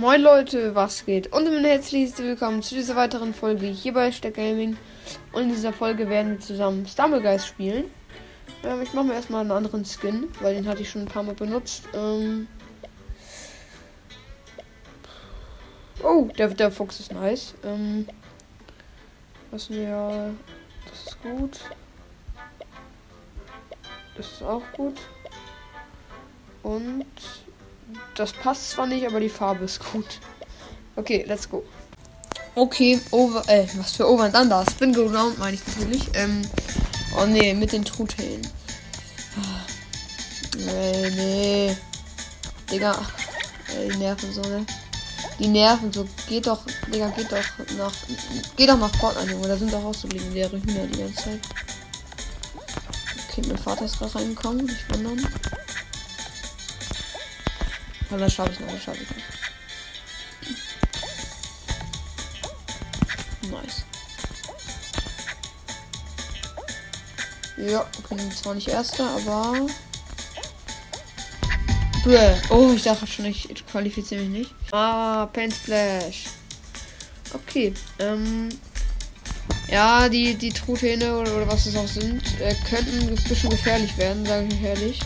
Moin Leute, was geht? Und ein herzliches Willkommen zu dieser weiteren Folge hier bei Steck Gaming. Und in dieser Folge werden wir zusammen Stumblegeist spielen. Ähm, ich mache mir erstmal einen anderen Skin, weil den hatte ich schon ein paar Mal benutzt. Ähm oh, der, der Fuchs ist nice. Ähm was wir. Das ist gut. Das ist auch gut. Und das passt zwar nicht, aber die Farbe ist gut. Okay, let's go. Okay, over, äh, was für Over and Under? Spin Go Round meine ich natürlich. Ähm, oh nee, mit den Truthähnen. Nee, nee. Digga, ey, die nerven so, ne? Die nerven so. Geht doch, Digga, geht doch nach, geht doch nach Fortnite, Junge. Da sind doch auch so legendäre Hühner die ganze Zeit. Okay, mein Vater ist gerade reingekommen, nicht wundern. Aber das schaffe ich noch, das schaffe ich noch. Nice. Ja, okay, zwar nicht erster, aber. Bäh. Oh, ich dachte schon, ich qualifiziere mich nicht. Ah, Pain Splash. Okay, ähm. Ja, die, die Truthähne oder, oder was es auch sind, äh, könnten ein bisschen gefährlich werden, sage ich ehrlich.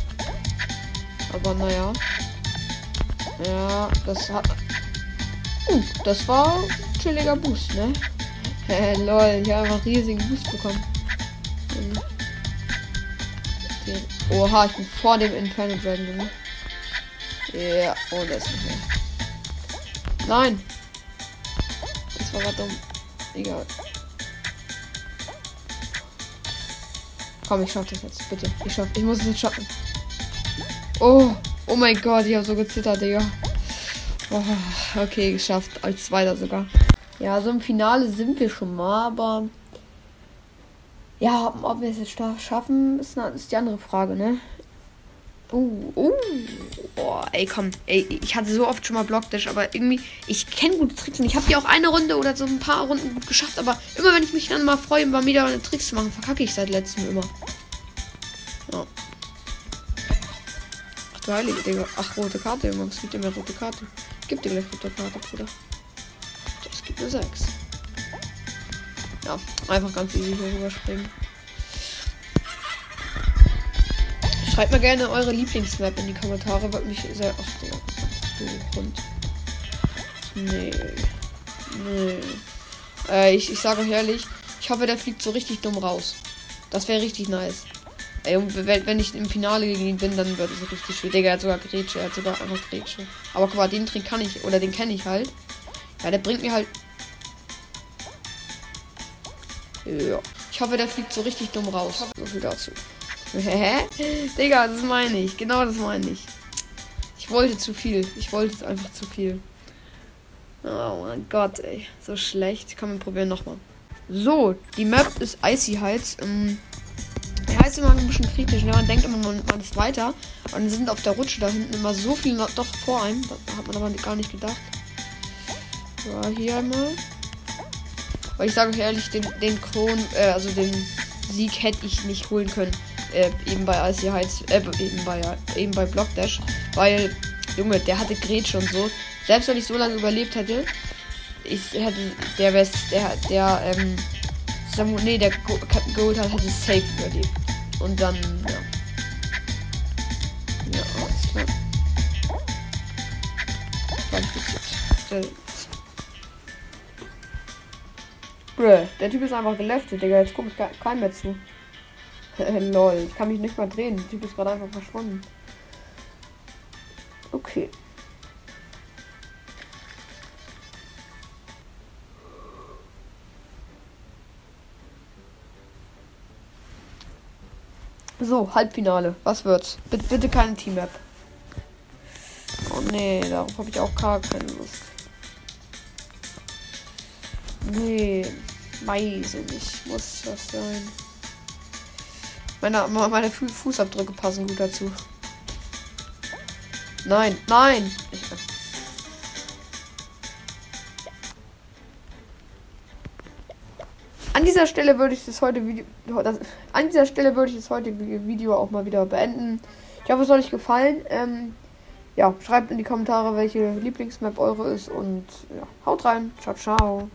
Aber naja. Das hat. Uh, das war ein chilliger Boost, ne? Lol, ich habe einfach riesigen Boost bekommen. Den, oha, ich bin vor dem Inferno Dragon, Junge. Ja, oh, das nicht mehr. Nein! Das war gerade dumm. Egal. Komm, ich schaff das jetzt, bitte. Ich schaff, ich muss es jetzt schaffen. Oh! Oh mein Gott, ich habe so gezittert, Digga. Oh, okay, geschafft. Als zweiter sogar. Ja, so im Finale sind wir schon mal, aber. Ja, ob wir es jetzt schaffen, ist, eine, ist die andere Frage, ne? Uh, uh. Oh, ey, komm. Ey, ich hatte so oft schon mal Blockdash, aber irgendwie, ich kenne gute Tricks und ich habe die auch eine Runde oder so ein paar Runden gut geschafft, aber immer wenn ich mich dann mal freue, mal wieder eine Tricks zu machen, verkacke ich seit letztem immer. Ja du Heilige, Digga. Ach, rote Karte, Junge. Es gibt immer rote Karte. Gib dir gleich rote Karte, Bruder. Das gibt eine 6. Ja, einfach ganz easy hier rüberspringen. Schreibt mir gerne eure Lieblingsmap in die Kommentare, würde mich sehr. Ach. Du Hund. Nee. Nee. Äh, ich, ich sage euch ehrlich, ich hoffe, der fliegt so richtig dumm raus. Das wäre richtig nice. Ey, wenn ich im Finale gegen ihn bin, dann wird es richtig schwierig. Digga, er hat sogar Grätsche, er hat sogar einfach Grätsche. Aber guck mal, den Trick kann ich, oder den kenne ich halt. Ja, der bringt mir halt. Ja. Ich hoffe, der fliegt so richtig dumm raus. So viel dazu. Hä? Digga, das meine ich. Genau das meine ich. Ich wollte zu viel. Ich wollte einfach zu viel. Oh mein Gott, ey. So schlecht. Komm, wir probieren nochmal. So, die Map ist Icy Heights. Ähm, ja, ist immer ein bisschen kritisch. Ne? Man denkt immer, man, man ist weiter. Und sind auf der Rutsche da hinten immer so viel noch, doch vor einem. Da hat man aber gar nicht gedacht. So, hier einmal. Weil ich sage euch ehrlich, den, den Kron, äh, also den Sieg hätte ich nicht holen können. Äh, eben bei Icy Heights, äh, eben bei, eben bei Block Dash. Weil, Junge, der hatte Gretsch und so. Selbst wenn ich so lange überlebt hätte, ich hätte, der West, der, der, ähm, Samu, nee, der Gold hat, hätte safe überlebt. Und dann, ja. Ja, alles klar. Bruh, der Typ ist einfach geleftet, Digga. Jetzt ich kein mehr zu. Lol, ich kann mich nicht mal drehen. Der Typ ist gerade einfach verschwunden. Okay. So, Halbfinale. Was wird's? Bitte, bitte keine Team-Map. Oh nee, darauf habe ich auch gar keine Lust. Nee, ich nicht. Muss das sein. Meine, meine Fußabdrücke passen gut dazu. Nein, nein! Ich, An dieser Stelle würde ich das heute Video, das, an dieser Stelle würde ich das heutige Video auch mal wieder beenden. Ich hoffe, es hat euch gefallen. Ähm, ja, schreibt in die Kommentare, welche Lieblingsmap eure ist und ja, haut rein. Ciao, ciao.